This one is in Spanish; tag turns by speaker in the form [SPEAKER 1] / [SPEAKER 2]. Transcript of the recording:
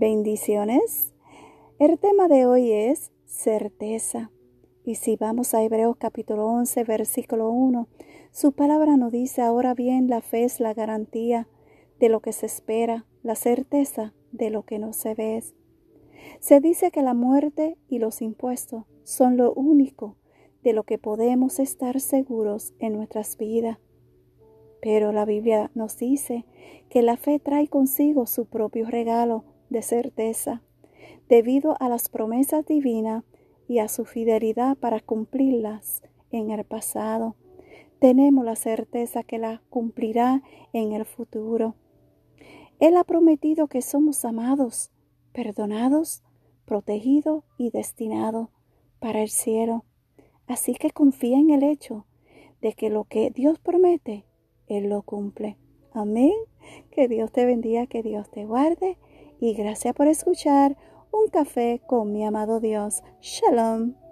[SPEAKER 1] Bendiciones. El tema de hoy es certeza. Y si vamos a Hebreos capítulo 11, versículo 1, su palabra nos dice, ahora bien, la fe es la garantía de lo que se espera, la certeza de lo que no se ve. Se dice que la muerte y los impuestos son lo único de lo que podemos estar seguros en nuestras vidas. Pero la Biblia nos dice que la fe trae consigo su propio regalo de certeza, debido a las promesas divinas y a su fidelidad para cumplirlas en el pasado. Tenemos la certeza que la cumplirá en el futuro. Él ha prometido que somos amados, perdonados, protegidos y destinados para el cielo. Así que confía en el hecho de que lo que Dios promete, Él lo cumple. Amén. Que Dios te bendiga, que Dios te guarde y gracias por escuchar un café con mi amado Dios. Shalom.